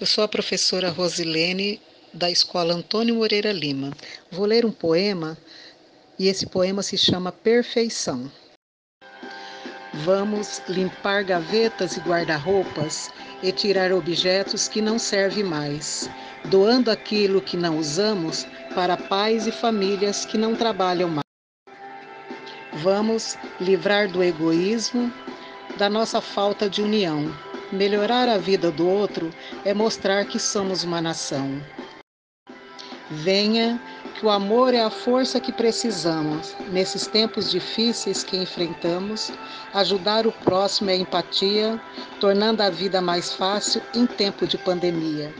Eu sou a professora Rosilene da Escola Antônio Moreira Lima. Vou ler um poema e esse poema se chama Perfeição. Vamos limpar gavetas e guarda-roupas e tirar objetos que não servem mais, doando aquilo que não usamos para pais e famílias que não trabalham mais. Vamos livrar do egoísmo, da nossa falta de união Melhorar a vida do outro é mostrar que somos uma nação. Venha, que o amor é a força que precisamos nesses tempos difíceis que enfrentamos. Ajudar o próximo é empatia, tornando a vida mais fácil em tempo de pandemia.